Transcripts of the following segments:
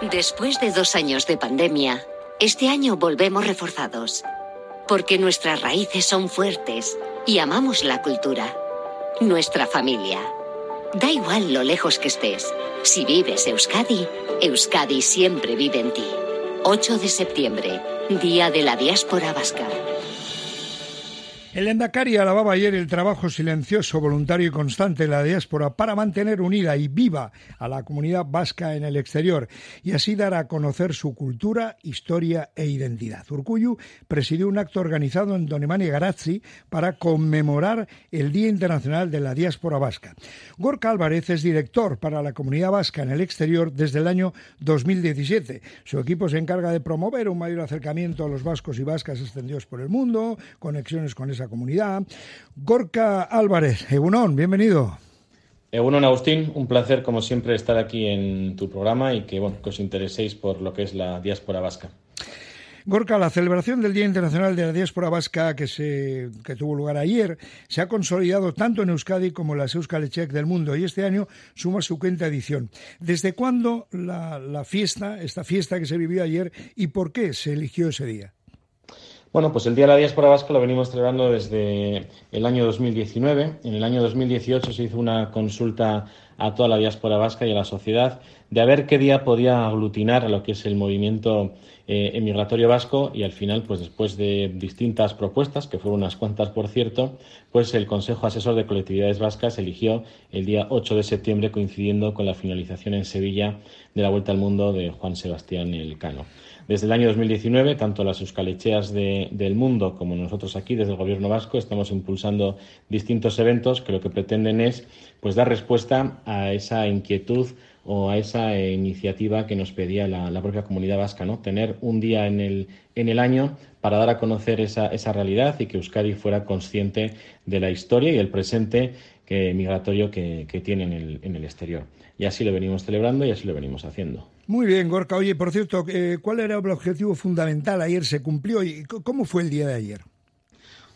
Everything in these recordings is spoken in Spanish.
Después de dos años de pandemia, este año volvemos reforzados. Porque nuestras raíces son fuertes y amamos la cultura. Nuestra familia. Da igual lo lejos que estés. Si vives Euskadi, Euskadi siempre vive en ti. 8 de septiembre, Día de la Diáspora Vasca. El Endacari alababa ayer el trabajo silencioso, voluntario y constante de la diáspora para mantener unida y viva a la comunidad vasca en el exterior y así dar a conocer su cultura, historia e identidad. Urcuyu presidió un acto organizado en Donemani Garazzi para conmemorar el Día Internacional de la Diáspora Vasca. Gorka Álvarez es director para la comunidad vasca en el exterior desde el año 2017. Su equipo se encarga de promover un mayor acercamiento a los vascos y vascas extendidos por el mundo, conexiones con comunidad. Gorka Álvarez, Egunon, bienvenido. Egunon Agustín, un placer como siempre estar aquí en tu programa y que, bueno, que os intereséis por lo que es la diáspora vasca. Gorka, la celebración del Día Internacional de la Diáspora Vasca que, se, que tuvo lugar ayer se ha consolidado tanto en Euskadi como en las Euskalechek del mundo y este año suma su quinta edición. ¿Desde cuándo la, la fiesta, esta fiesta que se vivió ayer y por qué se eligió ese día? Bueno, pues el Día de la Diáspora Vasca lo venimos celebrando desde el año 2019. En el año 2018 se hizo una consulta a toda la diáspora vasca y a la sociedad de a ver qué día podía aglutinar a lo que es el movimiento eh, emigratorio vasco y al final, pues después de distintas propuestas, que fueron unas cuantas por cierto, pues el Consejo Asesor de Colectividades Vascas eligió el día 8 de septiembre coincidiendo con la finalización en Sevilla de la Vuelta al Mundo de Juan Sebastián Elcano. Desde el año 2019, tanto las euskalecheas del mundo como nosotros aquí, desde el Gobierno vasco, estamos impulsando distintos eventos que lo que pretenden es pues, dar respuesta esa inquietud o a esa iniciativa que nos pedía la, propia comunidad vasca, ¿no? Tener un día en el, en el año para dar a conocer esa, esa realidad y que Euskadi fuera consciente de la historia y el presente migratorio que, tiene en el, en el exterior. Y así lo venimos celebrando y así lo venimos haciendo. Muy bien, Gorka. Oye, por cierto, eh, ¿cuál era el objetivo fundamental? Ayer se cumplió y ¿cómo fue el día de ayer?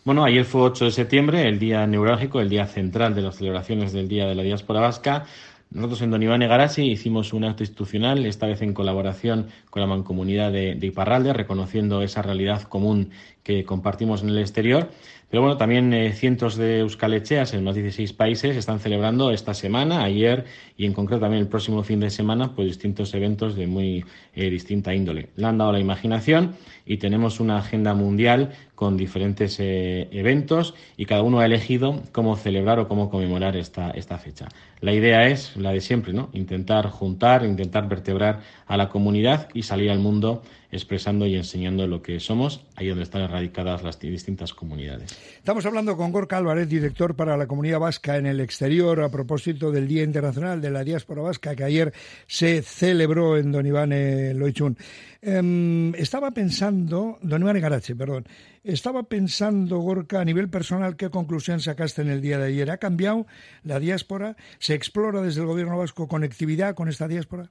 Bueno, ayer fue 8 de septiembre, el día neurálgico, el día central de las celebraciones del Día de la Diáspora Vasca. Nosotros en Don Iván Garasi hicimos un acto institucional, esta vez en colaboración con la mancomunidad de, de Iparralde, reconociendo esa realidad común que compartimos en el exterior. Pero bueno, también eh, cientos de euskalecheas en de 16 países están celebrando esta semana, ayer y en concreto también el próximo fin de semana, pues distintos eventos de muy eh, distinta índole. Le han dado la imaginación y tenemos una agenda mundial con diferentes eh, eventos y cada uno ha elegido cómo celebrar o cómo conmemorar esta, esta fecha. La idea es la de siempre, ¿no? Intentar juntar, intentar vertebrar a la comunidad y salir al mundo expresando y enseñando lo que somos, ahí donde están erradicadas las distintas comunidades. Estamos hablando con Gorka Álvarez, director para la comunidad vasca en el exterior, a propósito del Día Internacional de la Diáspora Vasca, que ayer se celebró en Don Iván Loichun. Em, estaba pensando, Don Iván Garache, perdón, estaba pensando, Gorka, a nivel personal, ¿qué conclusión sacaste en el día de ayer? ¿Ha cambiado la diáspora? ¿Se explora desde el gobierno vasco conectividad con esta diáspora?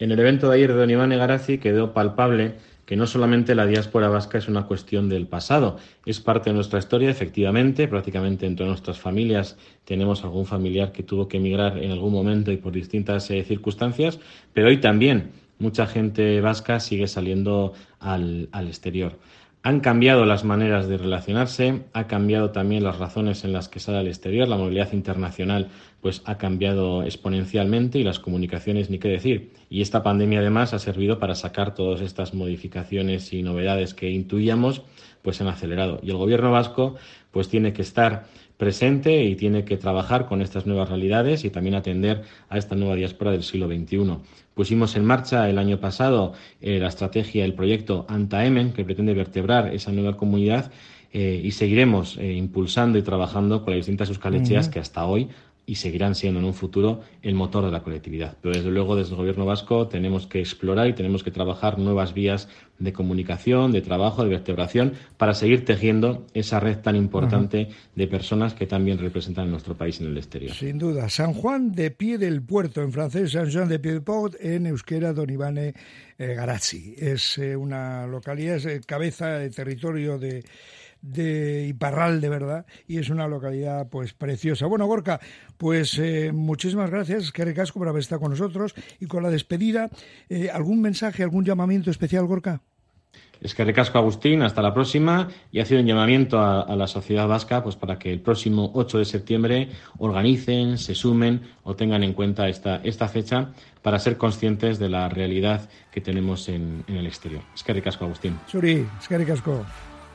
En el evento de ayer de Don Iván quedó palpable que no solamente la diáspora vasca es una cuestión del pasado, es parte de nuestra historia, efectivamente, prácticamente en todas nuestras familias tenemos algún familiar que tuvo que emigrar en algún momento y por distintas eh, circunstancias, pero hoy también mucha gente vasca sigue saliendo al, al exterior. Han cambiado las maneras de relacionarse, ha cambiado también las razones en las que sale al exterior, la movilidad internacional pues ha cambiado exponencialmente y las comunicaciones ni qué decir. Y esta pandemia además ha servido para sacar todas estas modificaciones y novedades que intuíamos, pues han acelerado. Y el gobierno vasco pues tiene que estar presente y tiene que trabajar con estas nuevas realidades y también atender a esta nueva diáspora del siglo XXI. Pusimos en marcha el año pasado eh, la estrategia, el proyecto ANTA-EMEN, que pretende vertebrar esa nueva comunidad eh, y seguiremos eh, impulsando y trabajando con las distintas euskalecheas que hasta hoy y seguirán siendo en un futuro el motor de la colectividad. Pero desde luego desde el Gobierno vasco tenemos que explorar y tenemos que trabajar nuevas vías de comunicación, de trabajo, de vertebración para seguir tejiendo esa red tan importante de personas que también representan a nuestro país en el exterior. Sin duda. San Juan de Pie del Puerto, en francés, San Juan de Pie del Port, en euskera, Don Ivane eh, Garazzi. Es eh, una localidad, es eh, cabeza de territorio de de Iparral, de verdad, y es una localidad pues preciosa. Bueno, Gorka, pues eh, muchísimas gracias, que recasco por haber estado con nosotros y con la despedida. Eh, ¿Algún mensaje, algún llamamiento especial, Gorka? Es que recasco Agustín, hasta la próxima y ha sido un llamamiento a, la sociedad vasca pues para que el próximo 8 de septiembre organicen, se sumen o tengan en cuenta esta, esta fecha para ser conscientes de la realidad que tenemos en, en el exterior. Es que recasco Agustín. Suri, es que recasco.